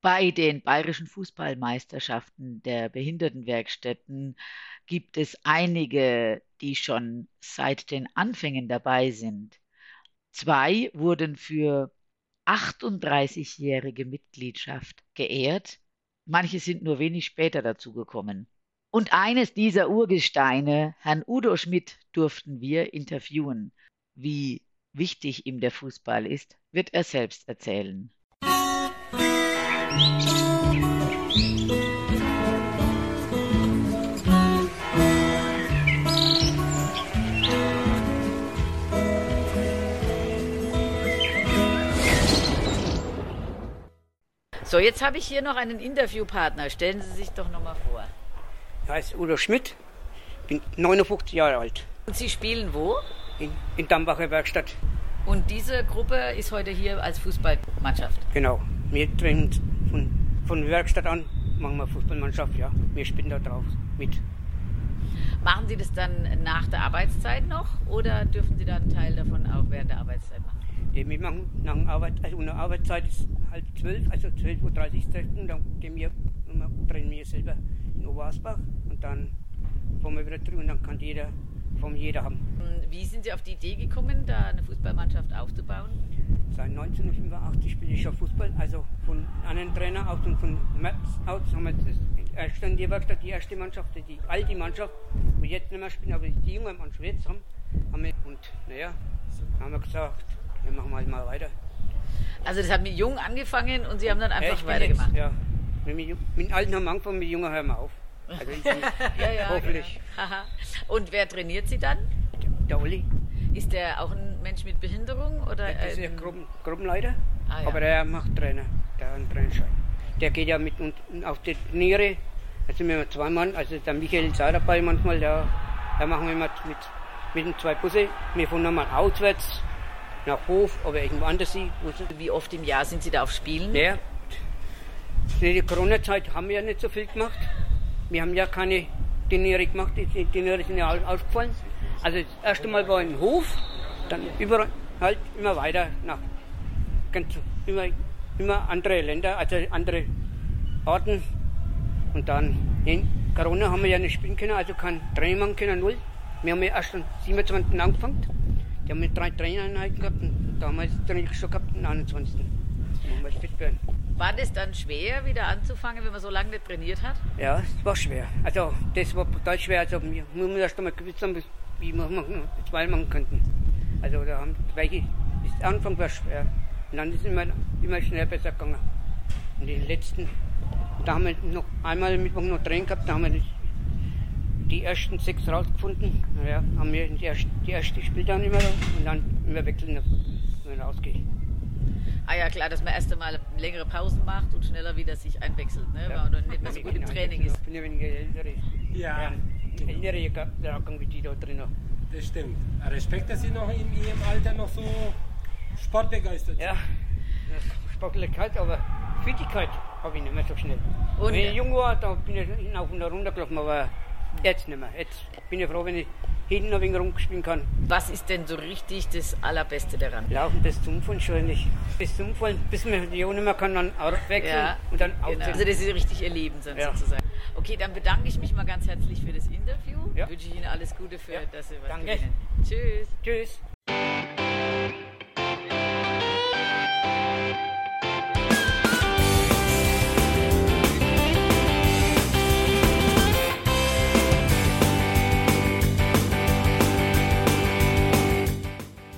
Bei den bayerischen Fußballmeisterschaften der Behindertenwerkstätten gibt es einige, die schon seit den Anfängen dabei sind. Zwei wurden für 38-jährige Mitgliedschaft geehrt. Manche sind nur wenig später dazugekommen. Und eines dieser Urgesteine, Herrn Udo Schmidt, durften wir interviewen. Wie wichtig ihm der Fußball ist, wird er selbst erzählen. So, jetzt habe ich hier noch einen Interviewpartner. Stellen Sie sich doch noch mal vor. Ich heiße Udo Schmidt, bin 59 Jahre alt. Und Sie spielen wo? In, in Dambacher Werkstatt. Und diese Gruppe ist heute hier als Fußballmannschaft? Genau. Wir trainen von, von Werkstatt an, machen wir Fußballmannschaft, ja. Wir spielen da drauf mit. Machen Sie das dann nach der Arbeitszeit noch oder dürfen Sie da einen Teil davon auch während der Arbeitszeit machen? Ja, wir machen nach Arbeit, also unsere Arbeitszeit ist halb zwölf, also 12.30 Uhr treffen, dann gehen wir, trainieren wir selber in Obersbach und dann fahren wir wieder drüben und dann kann jeder vom jeder haben. Wie sind Sie auf die Idee gekommen, da eine Fußballmannschaft aufzubauen? Seit 1985 spiele ich schon Fußball, also von einem Trainer aus und von März aus haben wir das erste in die Werkstatt, die erste Mannschaft, die alte Mannschaft, wo jetzt nicht mehr spielen, aber die junge Mannschaft jetzt haben, haben wir, und naja, haben wir gesagt, wir machen halt mal weiter. Also das hat mit jung angefangen und Sie haben dann einfach ja, weitergemacht? Jetzt, ja, mit, mit Alten haben wir angefangen, mit Jungen hören wir auf. Also ich, ja, ja, hoffentlich. Genau. Und wer trainiert Sie dann? Der Uli. Ist der auch ein Mensch mit Behinderung? Oder, ja, das ist der Gruppen, Gruppenleiter, ah, ja. aber der macht Trainer, der hat einen Trainerschein. Der geht ja mit auf die Turniere, da sind wir zwei Mann, also der Michael ist auch dabei manchmal, da, da machen wir mit, mit, mit den zwei Busse. Wir fahren nochmal auswärts nach Hof, aber irgendwo anders. Wie oft im Jahr sind Sie da auf Spielen? Ja, in der Corona-Zeit haben wir ja nicht so viel gemacht. Wir haben ja keine Turniere gemacht, die Turniere sind ja ausgefallen. Also das erste Mal war in Hof, dann überall halt immer weiter nach ganz, immer, immer andere Länder, also andere Orten. Und dann in Corona haben wir ja nicht spielen können, also kein Training machen können, null. Wir haben ja erst am 27. angefangen. Die haben mit drei Trainereinheiten gehabt und damals Training schon gehabt, am 21. Dann wir fit werden. War das dann schwer, wieder anzufangen, wenn man so lange nicht trainiert hat? Ja, es war schwer. Also, das war total schwer. Also, wir müssen erst einmal gewusst haben, wie wir es machen könnten. Also, da haben welche, das Anfang war schwer. Und dann ist es immer, immer schnell besser gegangen. Und den letzten, da haben wir noch einmal Mittwoch noch Training gehabt, da haben wir die ersten sechs rausgefunden. Naja, haben wir die erste, die erste spielt dann immer und dann immer wechseln, wenn wir rausgehen. Ah ja, klar, dass man erst einmal längere Pausen macht und schneller wieder sich einwechselt, ne? Ja. weil man nicht mehr so gut im Training ist. Ich bin ja weniger ältere. Ja. Ältere Jahrgang wie die da drin. Das stimmt. Respekt, dass Sie noch in Ihrem Alter noch so sportbegeistert sind. Ja, Sportlichkeit, aber Fittigkeit habe ich nicht mehr so schnell. Und wenn ich jung war, da bin ich auf und runter gelaufen, aber jetzt nicht mehr. Jetzt bin ich froh, wenn ich hinten ein wenig rumspielen kann. Was ist denn so richtig das Allerbeste daran? Laufen bis zum Umfallen schon nicht. Bis zum Umfallen, bis man die Ohne mehr kann, dann wechseln ja, und dann genau. Also das ist richtig ihr Leben ja. sozusagen. Okay, dann bedanke ich mich mal ganz herzlich für das Interview. Ja. Wünsche ich Ihnen alles Gute für, dass Sie was Danke. gewinnen. Tschüss. Tschüss.